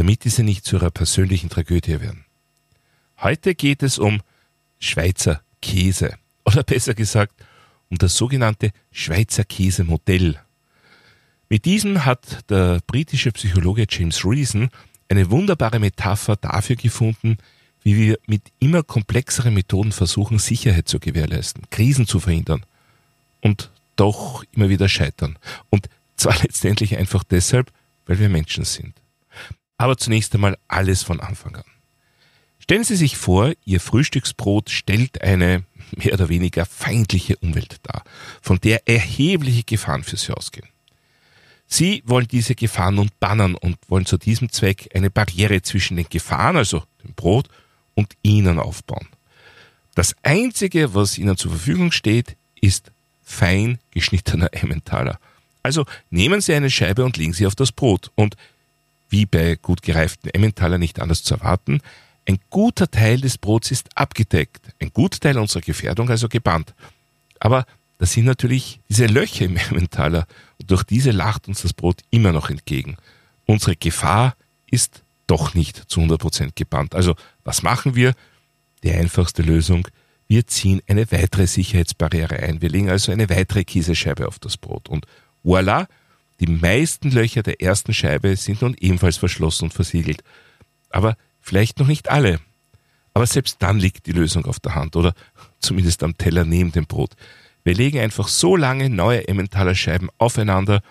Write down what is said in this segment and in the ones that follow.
damit diese nicht zu ihrer persönlichen Tragödie werden. Heute geht es um Schweizer Käse oder besser gesagt um das sogenannte Schweizer Käsemodell. Mit diesem hat der britische Psychologe James Reason eine wunderbare Metapher dafür gefunden, wie wir mit immer komplexeren Methoden versuchen, Sicherheit zu gewährleisten, Krisen zu verhindern und doch immer wieder scheitern. Und zwar letztendlich einfach deshalb, weil wir Menschen sind. Aber zunächst einmal alles von Anfang an. Stellen Sie sich vor, Ihr Frühstücksbrot stellt eine mehr oder weniger feindliche Umwelt dar, von der erhebliche Gefahren für Sie ausgehen. Sie wollen diese Gefahren nun bannen und wollen zu diesem Zweck eine Barriere zwischen den Gefahren, also dem Brot, und Ihnen aufbauen. Das Einzige, was Ihnen zur Verfügung steht, ist fein geschnittener Emmentaler. Also nehmen Sie eine Scheibe und legen sie auf das Brot. Und wie bei gut gereiften Emmentaler nicht anders zu erwarten, ein guter Teil des Brots ist abgedeckt, ein guter Teil unserer Gefährdung also gebannt. Aber das sind natürlich diese Löcher im Emmentaler und durch diese lacht uns das Brot immer noch entgegen. Unsere Gefahr ist doch nicht zu 100% gebannt. Also was machen wir? Die einfachste Lösung, wir ziehen eine weitere Sicherheitsbarriere ein. Wir legen also eine weitere Käsescheibe auf das Brot und Voila, die meisten Löcher der ersten Scheibe sind nun ebenfalls verschlossen und versiegelt. Aber vielleicht noch nicht alle. Aber selbst dann liegt die Lösung auf der Hand oder zumindest am Teller neben dem Brot. Wir legen einfach so lange neue Emmentaler Scheiben aufeinander,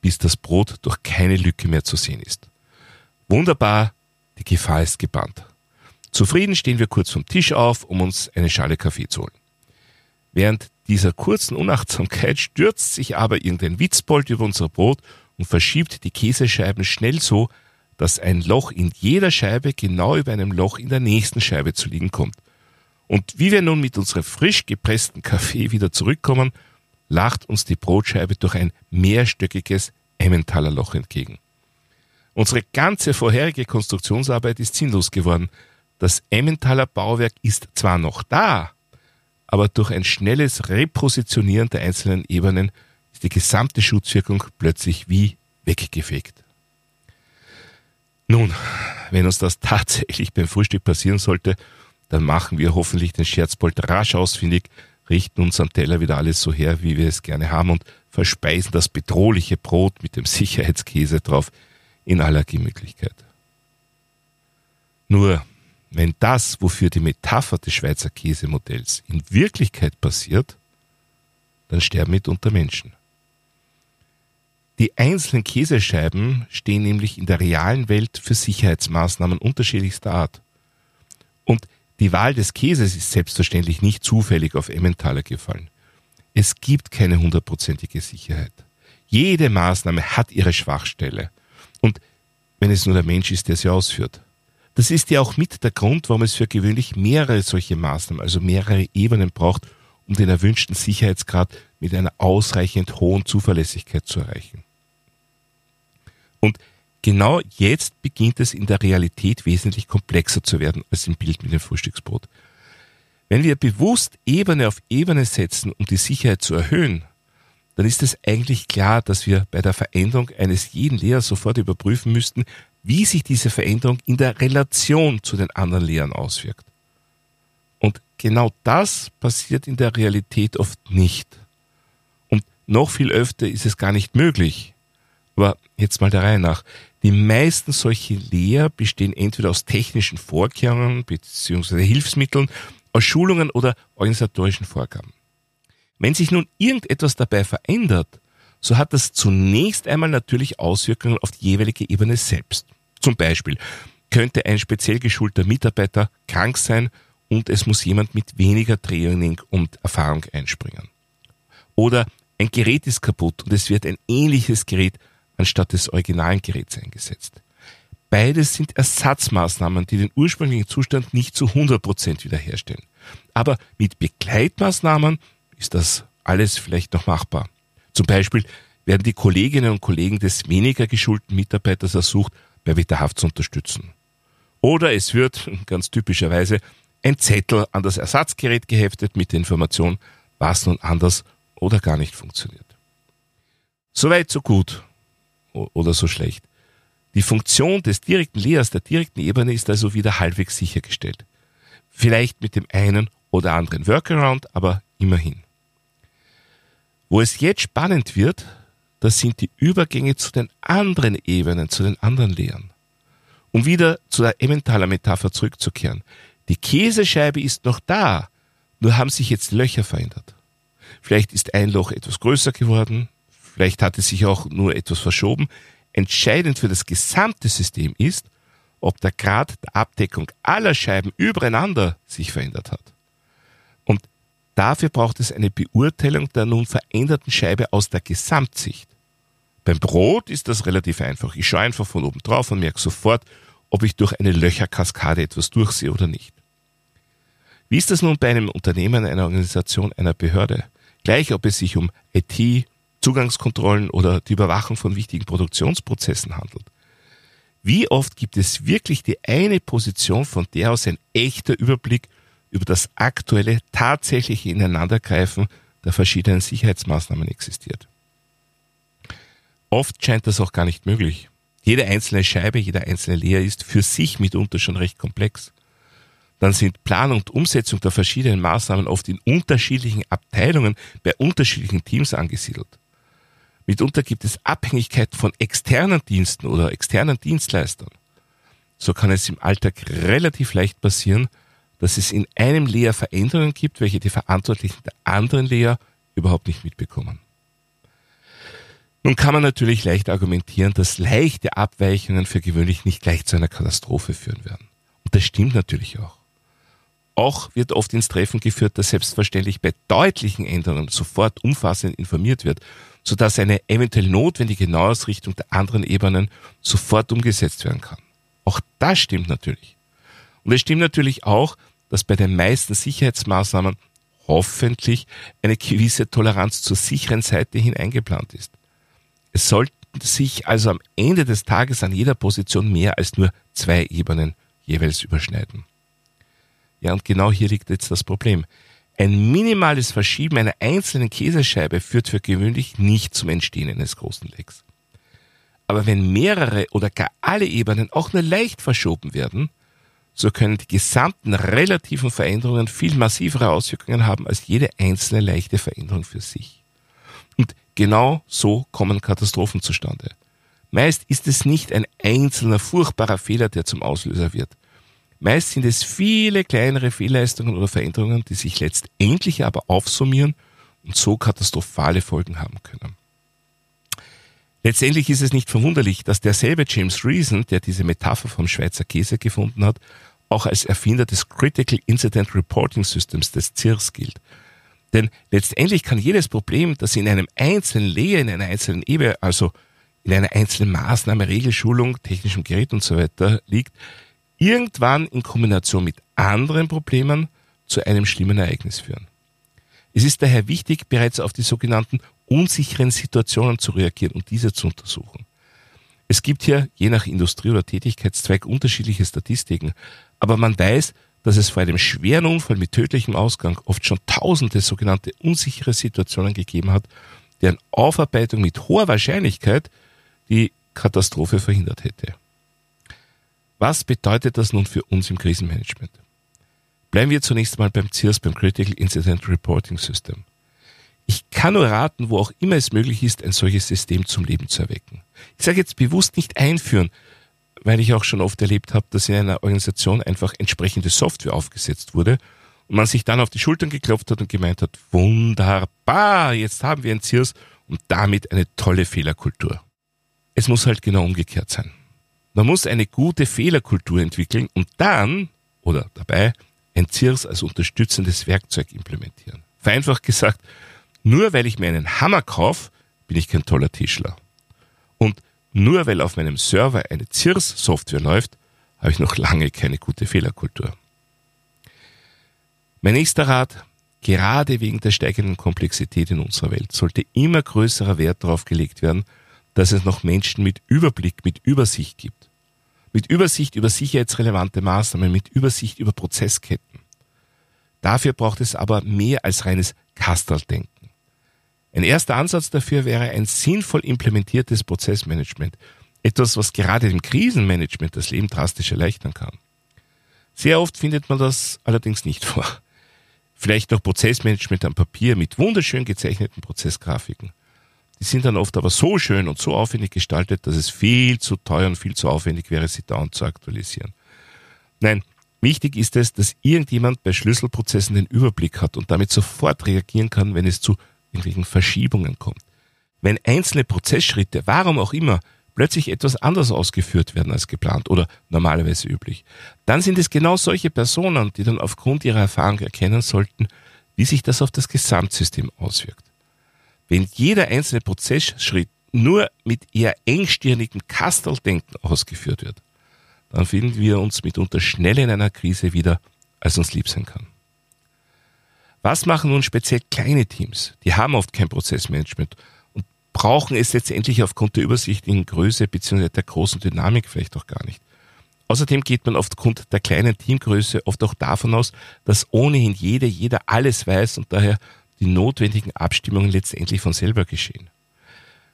bis das Brot durch keine Lücke mehr zu sehen ist. Wunderbar, die Gefahr ist gebannt. Zufrieden stehen wir kurz vom Tisch auf, um uns eine Schale Kaffee zu holen. Während dieser kurzen Unachtsamkeit stürzt sich aber irgendein Witzbold über unser Brot und verschiebt die Käsescheiben schnell so, dass ein Loch in jeder Scheibe genau über einem Loch in der nächsten Scheibe zu liegen kommt. Und wie wir nun mit unserem frisch gepressten Kaffee wieder zurückkommen, lacht uns die Brotscheibe durch ein mehrstöckiges Emmentaler Loch entgegen. Unsere ganze vorherige Konstruktionsarbeit ist sinnlos geworden. Das Emmentaler Bauwerk ist zwar noch da, aber durch ein schnelles Repositionieren der einzelnen Ebenen ist die gesamte Schutzwirkung plötzlich wie weggefegt. Nun, wenn uns das tatsächlich beim Frühstück passieren sollte, dann machen wir hoffentlich den Scherzbold rasch ausfindig, richten uns am Teller wieder alles so her, wie wir es gerne haben und verspeisen das bedrohliche Brot mit dem Sicherheitskäse drauf in aller Gemütlichkeit. Nur wenn das, wofür die Metapher des Schweizer Käsemodells in Wirklichkeit passiert, dann sterben mitunter Menschen. Die einzelnen Käsescheiben stehen nämlich in der realen Welt für Sicherheitsmaßnahmen unterschiedlichster Art. Und die Wahl des Käses ist selbstverständlich nicht zufällig auf Emmentaler gefallen. Es gibt keine hundertprozentige Sicherheit. Jede Maßnahme hat ihre Schwachstelle. Und wenn es nur der Mensch ist, der sie ausführt. Das ist ja auch mit der Grund, warum es für gewöhnlich mehrere solche Maßnahmen, also mehrere Ebenen braucht, um den erwünschten Sicherheitsgrad mit einer ausreichend hohen Zuverlässigkeit zu erreichen. Und genau jetzt beginnt es in der Realität wesentlich komplexer zu werden als im Bild mit dem Frühstücksbrot. Wenn wir bewusst Ebene auf Ebene setzen, um die Sicherheit zu erhöhen, dann ist es eigentlich klar, dass wir bei der Veränderung eines jeden Lehrers sofort überprüfen müssten, wie sich diese Veränderung in der Relation zu den anderen Lehren auswirkt. Und genau das passiert in der Realität oft nicht. Und noch viel öfter ist es gar nicht möglich. Aber jetzt mal der Reihe nach. Die meisten solche Lehr bestehen entweder aus technischen Vorkehrungen bzw. Hilfsmitteln, aus Schulungen oder organisatorischen Vorgaben. Wenn sich nun irgendetwas dabei verändert, so hat das zunächst einmal natürlich Auswirkungen auf die jeweilige Ebene selbst. Zum Beispiel könnte ein speziell geschulter Mitarbeiter krank sein und es muss jemand mit weniger Training und Erfahrung einspringen. Oder ein Gerät ist kaputt und es wird ein ähnliches Gerät anstatt des originalen Geräts eingesetzt. Beides sind Ersatzmaßnahmen, die den ursprünglichen Zustand nicht zu 100% wiederherstellen. Aber mit Begleitmaßnahmen ist das alles vielleicht noch machbar. Zum Beispiel werden die Kolleginnen und Kollegen des weniger geschulten Mitarbeiters ersucht, bei Wetterhaft zu unterstützen. Oder es wird, ganz typischerweise, ein Zettel an das Ersatzgerät geheftet mit der Information, was nun anders oder gar nicht funktioniert. Soweit, so gut oder so schlecht. Die Funktion des direkten Layers, der direkten Ebene ist also wieder halbwegs sichergestellt. Vielleicht mit dem einen oder anderen Workaround, aber immerhin. Wo es jetzt spannend wird, das sind die Übergänge zu den anderen Ebenen, zu den anderen Lehren. Um wieder zu der Emmentaler Metapher zurückzukehren. Die Käsescheibe ist noch da, nur haben sich jetzt Löcher verändert. Vielleicht ist ein Loch etwas größer geworden, vielleicht hat es sich auch nur etwas verschoben. Entscheidend für das gesamte System ist, ob der Grad der Abdeckung aller Scheiben übereinander sich verändert hat. Dafür braucht es eine Beurteilung der nun veränderten Scheibe aus der Gesamtsicht. Beim Brot ist das relativ einfach. Ich schaue einfach von oben drauf und merke sofort, ob ich durch eine Löcherkaskade etwas durchsehe oder nicht. Wie ist das nun bei einem Unternehmen, einer Organisation, einer Behörde? Gleich ob es sich um IT, Zugangskontrollen oder die Überwachung von wichtigen Produktionsprozessen handelt. Wie oft gibt es wirklich die eine Position, von der aus ein echter Überblick über das aktuelle, tatsächliche Ineinandergreifen der verschiedenen Sicherheitsmaßnahmen existiert? Oft scheint das auch gar nicht möglich. Jede einzelne Scheibe, jeder einzelne Layer ist für sich mitunter schon recht komplex. Dann sind Planung und Umsetzung der verschiedenen Maßnahmen oft in unterschiedlichen Abteilungen bei unterschiedlichen Teams angesiedelt. Mitunter gibt es Abhängigkeiten von externen Diensten oder externen Dienstleistern. So kann es im Alltag relativ leicht passieren, dass es in einem Layer Veränderungen gibt, welche die Verantwortlichen der anderen Layer überhaupt nicht mitbekommen. Nun kann man natürlich leicht argumentieren, dass leichte Abweichungen für gewöhnlich nicht gleich zu einer Katastrophe führen werden. Und das stimmt natürlich auch. Auch wird oft ins Treffen geführt, dass selbstverständlich bei deutlichen Änderungen sofort umfassend informiert wird sodass eine eventuell notwendige Neuausrichtung der anderen Ebenen sofort umgesetzt werden kann. Auch das stimmt natürlich. Und es stimmt natürlich auch, dass bei den meisten Sicherheitsmaßnahmen hoffentlich eine gewisse Toleranz zur sicheren Seite hin eingeplant ist. Es sollten sich also am Ende des Tages an jeder Position mehr als nur zwei Ebenen jeweils überschneiden. Ja, und genau hier liegt jetzt das Problem. Ein minimales Verschieben einer einzelnen Käsescheibe führt für gewöhnlich nicht zum Entstehen eines großen Lecks. Aber wenn mehrere oder gar alle Ebenen auch nur leicht verschoben werden, so können die gesamten relativen Veränderungen viel massivere Auswirkungen haben als jede einzelne leichte Veränderung für sich. Und genau so kommen Katastrophen zustande. Meist ist es nicht ein einzelner furchtbarer Fehler, der zum Auslöser wird. Meist sind es viele kleinere Fehlleistungen oder Veränderungen, die sich letztendlich aber aufsummieren und so katastrophale Folgen haben können. Letztendlich ist es nicht verwunderlich, dass derselbe James Reason, der diese Metapher vom Schweizer Käse gefunden hat, auch als Erfinder des Critical Incident Reporting Systems des CIRS gilt. Denn letztendlich kann jedes Problem, das in einem einzelnen Layer, in einer einzelnen Ebene, also in einer einzelnen Maßnahme, Regelschulung, technischem Gerät und so weiter liegt, irgendwann in Kombination mit anderen Problemen zu einem schlimmen Ereignis führen. Es ist daher wichtig, bereits auf die sogenannten unsicheren Situationen zu reagieren und diese zu untersuchen. Es gibt hier je nach Industrie oder Tätigkeitszweig unterschiedliche Statistiken, aber man weiß, dass es vor einem schweren Unfall mit tödlichem Ausgang oft schon tausende sogenannte unsichere Situationen gegeben hat, deren Aufarbeitung mit hoher Wahrscheinlichkeit die Katastrophe verhindert hätte. Was bedeutet das nun für uns im Krisenmanagement? Bleiben wir zunächst mal beim CIRS, beim Critical Incident Reporting System. Ich kann nur raten, wo auch immer es möglich ist, ein solches System zum Leben zu erwecken. Ich sage jetzt bewusst nicht einführen, weil ich auch schon oft erlebt habe, dass in einer Organisation einfach entsprechende Software aufgesetzt wurde und man sich dann auf die Schultern geklopft hat und gemeint hat, wunderbar, jetzt haben wir ein CIRS und damit eine tolle Fehlerkultur. Es muss halt genau umgekehrt sein. Man muss eine gute Fehlerkultur entwickeln und dann oder dabei ein CIRS als unterstützendes Werkzeug implementieren. Vereinfacht gesagt, nur weil ich mir einen Hammer kaufe, bin ich kein toller Tischler. Und nur weil auf meinem Server eine CIRS-Software läuft, habe ich noch lange keine gute Fehlerkultur. Mein nächster Rat, gerade wegen der steigenden Komplexität in unserer Welt, sollte immer größerer Wert darauf gelegt werden, dass es noch Menschen mit Überblick, mit Übersicht gibt. Mit Übersicht über sicherheitsrelevante Maßnahmen, mit Übersicht über Prozessketten. Dafür braucht es aber mehr als reines Kasteldenken. Ein erster Ansatz dafür wäre ein sinnvoll implementiertes Prozessmanagement. Etwas, was gerade dem Krisenmanagement das Leben drastisch erleichtern kann. Sehr oft findet man das allerdings nicht vor. Vielleicht noch Prozessmanagement am Papier mit wunderschön gezeichneten Prozessgrafiken. Die sind dann oft aber so schön und so aufwendig gestaltet, dass es viel zu teuer und viel zu aufwendig wäre, sie dauernd zu aktualisieren. Nein, wichtig ist es, dass irgendjemand bei Schlüsselprozessen den Überblick hat und damit sofort reagieren kann, wenn es zu irgendwelchen Verschiebungen kommt. Wenn einzelne Prozessschritte, warum auch immer, plötzlich etwas anders ausgeführt werden als geplant oder normalerweise üblich, dann sind es genau solche Personen, die dann aufgrund ihrer Erfahrung erkennen sollten, wie sich das auf das Gesamtsystem auswirkt. Wenn jeder einzelne Prozessschritt nur mit eher engstirnigem Kasteldenken ausgeführt wird, dann finden wir uns mitunter schnell in einer Krise wieder, als uns lieb sein kann. Was machen nun speziell kleine Teams? Die haben oft kein Prozessmanagement und brauchen es letztendlich aufgrund der übersichtlichen Größe bzw. der großen Dynamik vielleicht auch gar nicht. Außerdem geht man aufgrund der kleinen Teamgröße oft auch davon aus, dass ohnehin jede, jeder alles weiß und daher die notwendigen Abstimmungen letztendlich von selber geschehen.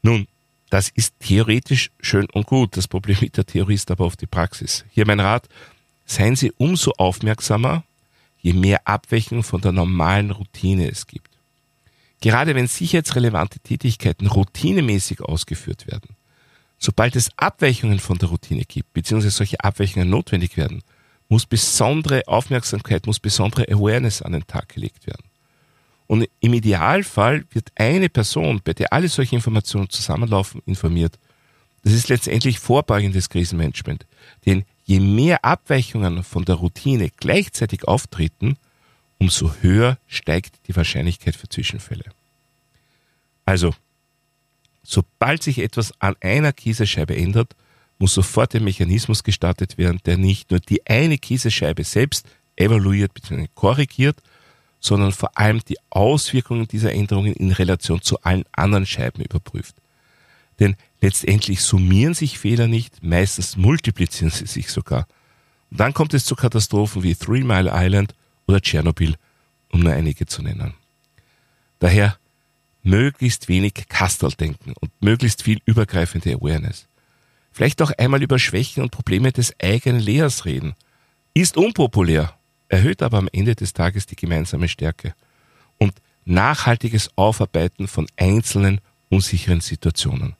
Nun, das ist theoretisch schön und gut. Das Problem mit der Theorie ist aber oft die Praxis. Hier mein Rat, seien Sie umso aufmerksamer, je mehr Abweichung von der normalen Routine es gibt. Gerade wenn sicherheitsrelevante Tätigkeiten routinemäßig ausgeführt werden, sobald es Abweichungen von der Routine gibt, beziehungsweise solche Abweichungen notwendig werden, muss besondere Aufmerksamkeit, muss besondere Awareness an den Tag gelegt werden. Und im Idealfall wird eine Person, bei der alle solche Informationen zusammenlaufen, informiert. Das ist letztendlich vorbeugendes Krisenmanagement. Denn je mehr Abweichungen von der Routine gleichzeitig auftreten, umso höher steigt die Wahrscheinlichkeit für Zwischenfälle. Also, sobald sich etwas an einer Kieselscheibe ändert, muss sofort ein Mechanismus gestartet werden, der nicht nur die eine Kieselscheibe selbst evaluiert bzw. korrigiert, sondern vor allem die Auswirkungen dieser Änderungen in Relation zu allen anderen Scheiben überprüft. Denn letztendlich summieren sich Fehler nicht, meistens multiplizieren sie sich sogar. Und dann kommt es zu Katastrophen wie Three Mile Island oder Tschernobyl, um nur einige zu nennen. Daher möglichst wenig Kasteldenken und möglichst viel übergreifende Awareness. Vielleicht auch einmal über Schwächen und Probleme des eigenen Lehrers reden. Ist unpopulär, erhöht aber am Ende des Tages die gemeinsame Stärke. Und nachhaltiges Aufarbeiten von einzelnen unsicheren Situationen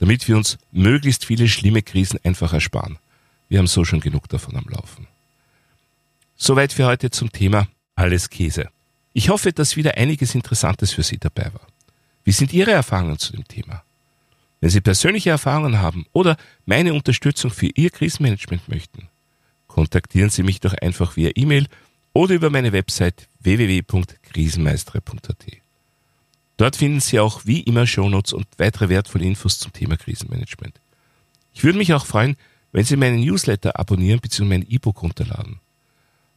damit wir uns möglichst viele schlimme Krisen einfach ersparen. Wir haben so schon genug davon am Laufen. Soweit für heute zum Thema Alles Käse. Ich hoffe, dass wieder einiges Interessantes für Sie dabei war. Wie sind Ihre Erfahrungen zu dem Thema? Wenn Sie persönliche Erfahrungen haben oder meine Unterstützung für Ihr Krisenmanagement möchten, kontaktieren Sie mich doch einfach via E-Mail oder über meine Website www.krisenmeistere.at. Dort finden Sie auch wie immer Shownotes und weitere wertvolle Infos zum Thema Krisenmanagement. Ich würde mich auch freuen, wenn Sie meinen Newsletter abonnieren bzw. mein E-Book runterladen.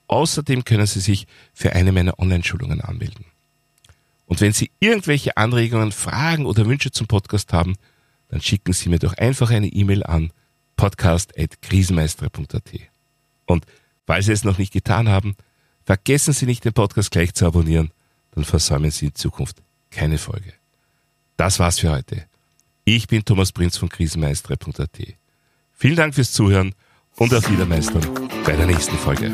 Außerdem können Sie sich für eine meiner Online-Schulungen anmelden. Und wenn Sie irgendwelche Anregungen, Fragen oder Wünsche zum Podcast haben, dann schicken Sie mir doch einfach eine E-Mail an podcast.krisenmeister.at. Und falls Sie es noch nicht getan haben, vergessen Sie nicht, den Podcast gleich zu abonnieren, dann versäumen Sie in Zukunft keine Folge. Das war's für heute. Ich bin Thomas Prinz von krisenmeistere.at. Vielen Dank fürs Zuhören und auf Wiedermeistern bei der nächsten Folge.